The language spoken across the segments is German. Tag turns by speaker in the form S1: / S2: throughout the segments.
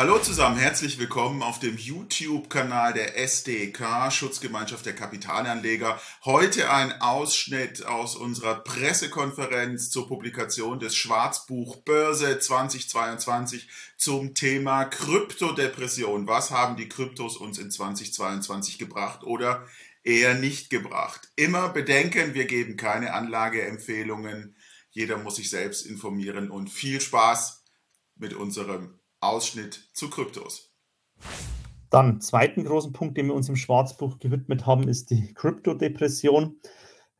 S1: Hallo zusammen, herzlich willkommen auf dem YouTube-Kanal der SDK, Schutzgemeinschaft der Kapitalanleger. Heute ein Ausschnitt aus unserer Pressekonferenz zur Publikation des Schwarzbuch Börse 2022 zum Thema Kryptodepression. Was haben die Kryptos uns in 2022 gebracht oder eher nicht gebracht? Immer bedenken, wir geben keine Anlageempfehlungen. Jeder muss sich selbst informieren und viel Spaß mit unserem Ausschnitt zu Kryptos.
S2: Dann, zweiten großen Punkt, den wir uns im Schwarzbuch gewidmet haben, ist die Kryptodepression.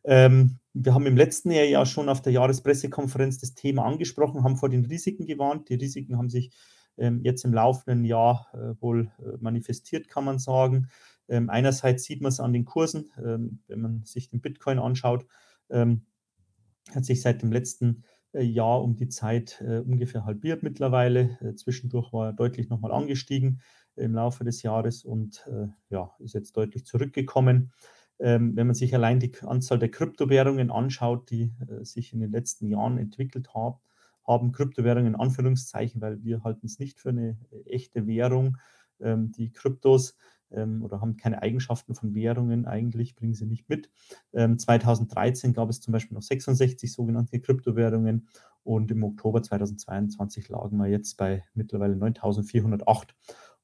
S2: Ähm, wir haben im letzten Jahr ja schon auf der Jahrespressekonferenz das Thema angesprochen, haben vor den Risiken gewarnt. Die Risiken haben sich ähm, jetzt im laufenden Jahr äh, wohl äh, manifestiert, kann man sagen. Ähm, einerseits sieht man es an den Kursen, ähm, wenn man sich den Bitcoin anschaut, ähm, hat sich seit dem letzten äh, Jahr um die Zeit äh, ungefähr halbiert mittlerweile. Äh, zwischendurch war er deutlich nochmal angestiegen im Laufe des Jahres und äh, ja, ist jetzt deutlich zurückgekommen. Ähm, wenn man sich allein die Anzahl der Kryptowährungen anschaut, die äh, sich in den letzten Jahren entwickelt haben, haben Kryptowährungen in Anführungszeichen, weil wir halten es nicht für eine echte Währung, ähm, die Kryptos ähm, oder haben keine Eigenschaften von Währungen eigentlich, bringen sie nicht mit. Ähm, 2013 gab es zum Beispiel noch 66 sogenannte Kryptowährungen und im Oktober 2022 lagen wir jetzt bei mittlerweile 9408.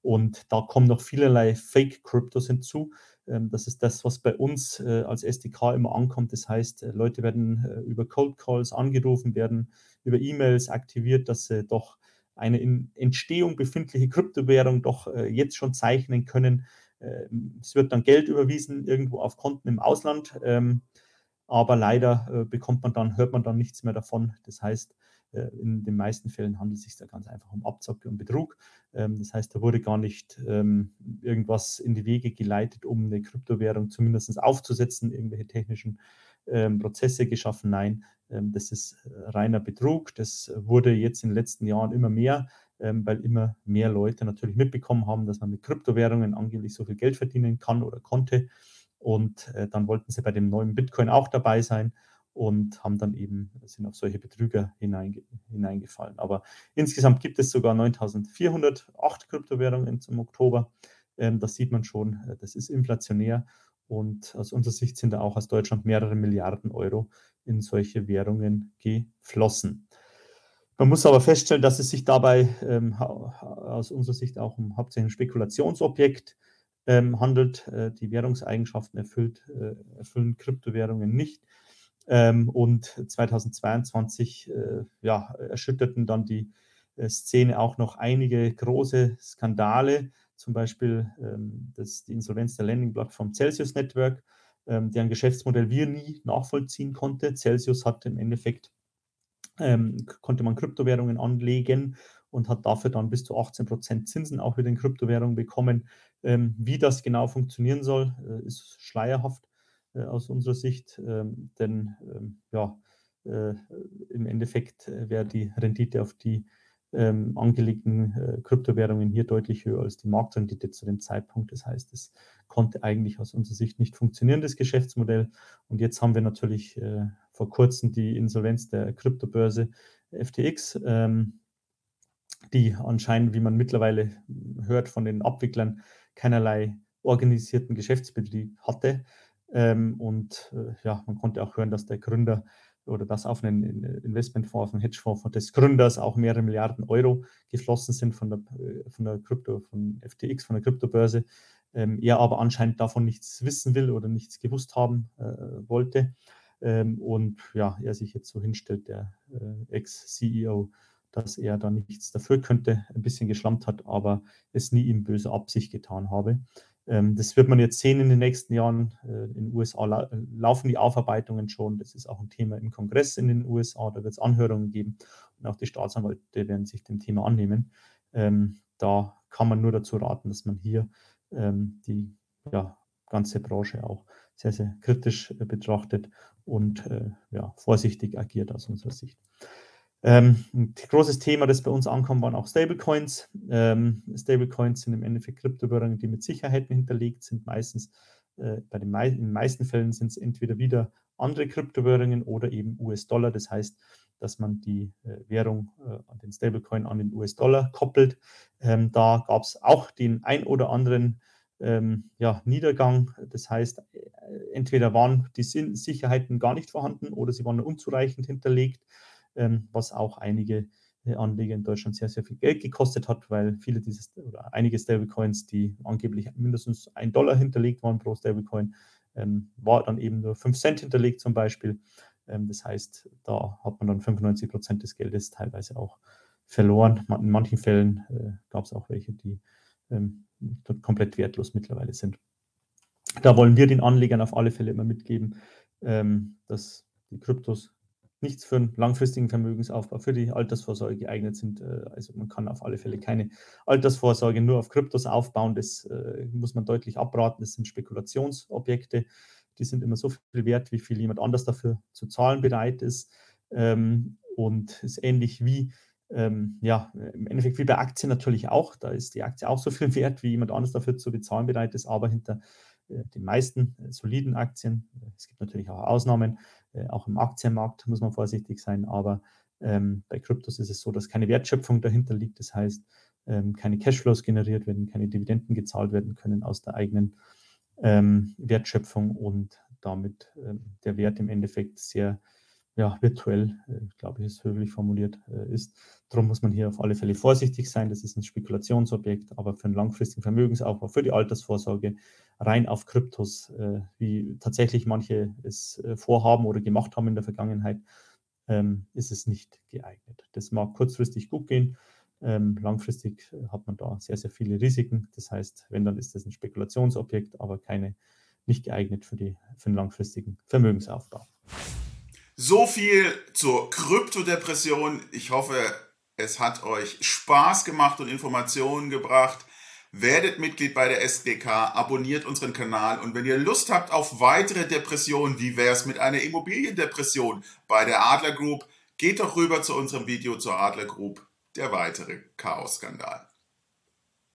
S2: Und da kommen noch vielerlei Fake-Kryptos hinzu. Ähm, das ist das, was bei uns äh, als SDK immer ankommt. Das heißt, äh, Leute werden äh, über Cold Calls angerufen, werden über E-Mails aktiviert, dass sie doch eine in Entstehung befindliche Kryptowährung doch äh, jetzt schon zeichnen können. Äh, es wird dann Geld überwiesen irgendwo auf Konten im Ausland, ähm, aber leider äh, bekommt man dann, hört man dann nichts mehr davon. Das heißt, äh, in den meisten Fällen handelt es sich da ganz einfach um Abzocke und Betrug. Ähm, das heißt, da wurde gar nicht ähm, irgendwas in die Wege geleitet, um eine Kryptowährung zumindest aufzusetzen, irgendwelche technischen ähm, Prozesse geschaffen. Nein, ähm, das ist äh, reiner Betrug. Das wurde jetzt in den letzten Jahren immer mehr, ähm, weil immer mehr Leute natürlich mitbekommen haben, dass man mit Kryptowährungen angeblich so viel Geld verdienen kann oder konnte. Und äh, dann wollten sie bei dem neuen Bitcoin auch dabei sein und haben dann eben, sind auf solche Betrüger hineinge hineingefallen. Aber insgesamt gibt es sogar 9408 Kryptowährungen zum Oktober. Das sieht man schon, äh, das ist inflationär und aus unserer Sicht sind da auch aus Deutschland mehrere Milliarden Euro in solche Währungen geflossen. Man muss aber feststellen, dass es sich dabei ähm, aus unserer Sicht auch um hauptsächlich ein Spekulationsobjekt ähm, handelt. Äh, die Währungseigenschaften erfüllt, äh, erfüllen Kryptowährungen nicht. Ähm, und 2022 äh, ja, erschütterten dann die äh, Szene auch noch einige große Skandale zum Beispiel ähm, das, die Insolvenz der Landing-Plattform Celsius Network, ähm, deren Geschäftsmodell wir nie nachvollziehen konnte. Celsius hat im Endeffekt, ähm, konnte man Kryptowährungen anlegen und hat dafür dann bis zu 18 Prozent Zinsen auch wieder in Kryptowährungen bekommen. Ähm, wie das genau funktionieren soll, äh, ist schleierhaft äh, aus unserer Sicht, ähm, denn ähm, ja, äh, im Endeffekt äh, wäre die Rendite auf die ähm, angelegten äh, Kryptowährungen hier deutlich höher als die Marktrendite zu dem Zeitpunkt. Das heißt, es konnte eigentlich aus unserer Sicht nicht funktionieren, das Geschäftsmodell. Und jetzt haben wir natürlich äh, vor kurzem die Insolvenz der Kryptobörse FTX, ähm, die anscheinend, wie man mittlerweile hört von den Abwicklern, keinerlei organisierten Geschäftsbetrieb hatte. Ähm, und äh, ja, man konnte auch hören, dass der Gründer oder dass auf einen Investmentfonds, auf einen Hedgefonds des Gründers auch mehrere Milliarden Euro geflossen sind von der, äh, von der Krypto, von FTX, von der Kryptobörse. Ähm, er aber anscheinend davon nichts wissen will oder nichts gewusst haben äh, wollte. Ähm, und ja, er sich jetzt so hinstellt, der äh, Ex-CEO, dass er da nichts dafür könnte, ein bisschen geschlampt hat, aber es nie in böser Absicht getan habe. Ähm, das wird man jetzt sehen in den nächsten Jahren. Äh, in den USA laufen die Aufarbeitungen schon. Das ist auch ein Thema im Kongress in den USA. Da wird es Anhörungen geben und auch die Staatsanwälte werden sich dem Thema annehmen. Ähm, da kann man nur dazu raten, dass man hier ähm, die ja, ganze Branche auch sehr, sehr kritisch äh, betrachtet und äh, ja, vorsichtig agiert aus unserer Sicht. Ähm, ein großes Thema, das bei uns ankommt, waren auch Stablecoins. Ähm, Stablecoins sind im Endeffekt Kryptowährungen, die mit Sicherheiten hinterlegt sind. Meistens, äh, bei den mei in den meisten Fällen sind es entweder wieder andere Kryptowährungen oder eben US-Dollar. Das heißt, dass man die äh, Währung, äh, den Stablecoin an den US-Dollar koppelt. Ähm, da gab es auch den ein oder anderen ähm, ja, Niedergang. Das heißt, äh, entweder waren die Sicherheiten gar nicht vorhanden oder sie waren unzureichend hinterlegt, ähm, was auch einige äh, Anleger in Deutschland sehr, sehr viel Geld gekostet hat, weil viele dieses oder einige Stablecoins, die angeblich mindestens ein Dollar hinterlegt waren pro Stablecoin, ähm, war dann eben nur 5 Cent hinterlegt zum Beispiel. Ähm, das heißt, da hat man dann 95 Prozent des Geldes teilweise auch verloren. In manchen Fällen äh, gab es auch welche, die ähm, komplett wertlos mittlerweile sind. Da wollen wir den Anlegern auf alle Fälle immer mitgeben, ähm, dass die Kryptos nichts für einen langfristigen Vermögensaufbau, für die Altersvorsorge geeignet sind. Äh, also man kann auf alle Fälle keine Altersvorsorge nur auf Kryptos aufbauen. Das äh, muss man deutlich abraten. Das sind Spekulationsobjekte. Die sind immer so viel wert, wie viel jemand anders dafür zu zahlen bereit ist. Ähm, und ist ähnlich wie ähm, ja, im Endeffekt wie bei Aktien natürlich auch. Da ist die Aktie auch so viel wert, wie jemand anders dafür zu bezahlen bereit ist. Aber hinter äh, den meisten soliden Aktien, es gibt natürlich auch Ausnahmen, auch im Aktienmarkt muss man vorsichtig sein, aber ähm, bei Kryptos ist es so, dass keine Wertschöpfung dahinter liegt. Das heißt, ähm, keine Cashflows generiert werden, keine Dividenden gezahlt werden können aus der eigenen ähm, Wertschöpfung und damit ähm, der Wert im Endeffekt sehr ja, virtuell, äh, glaube ich, ist höflich formuliert äh, ist. Darum muss man hier auf alle Fälle vorsichtig sein. Das ist ein Spekulationsobjekt, aber für einen langfristigen Vermögensaufbau, für die Altersvorsorge, rein auf Kryptos, äh, wie tatsächlich manche es vorhaben oder gemacht haben in der Vergangenheit, ähm, ist es nicht geeignet. Das mag kurzfristig gut gehen. Ähm, langfristig hat man da sehr, sehr viele Risiken. Das heißt, wenn, dann ist das ein Spekulationsobjekt, aber keine, nicht geeignet für, die, für einen langfristigen Vermögensaufbau.
S1: So viel zur Kryptodepression. Ich hoffe, es hat euch Spaß gemacht und Informationen gebracht. Werdet Mitglied bei der SDK, abonniert unseren Kanal und wenn ihr Lust habt auf weitere Depressionen, wie wäre es mit einer Immobiliendepression bei der Adler Group, geht doch rüber zu unserem Video zur Adler Group, der weitere Chaos-Skandal.